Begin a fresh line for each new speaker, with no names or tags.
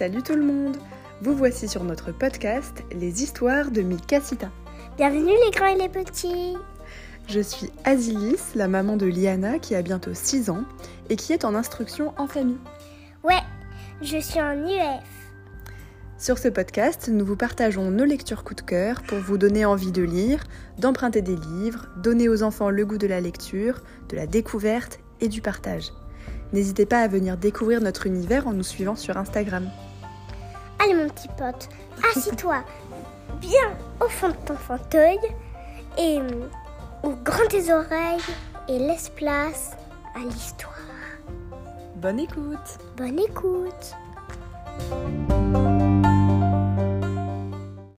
Salut tout le monde Vous voici sur notre podcast Les histoires de Mikasita.
Bienvenue les grands et les petits
Je suis Azilis, la maman de Liana qui a bientôt 6 ans et qui est en instruction en famille.
Ouais, je suis en UF.
Sur ce podcast, nous vous partageons nos lectures coup de cœur pour vous donner envie de lire, d'emprunter des livres, donner aux enfants le goût de la lecture, de la découverte et du partage. N'hésitez pas à venir découvrir notre univers en nous suivant sur Instagram.
Allez mon petit pote, assis-toi bien au fond de ton fauteuil et euh, ouvre grand tes oreilles et laisse place à l'histoire.
Bonne écoute
Bonne écoute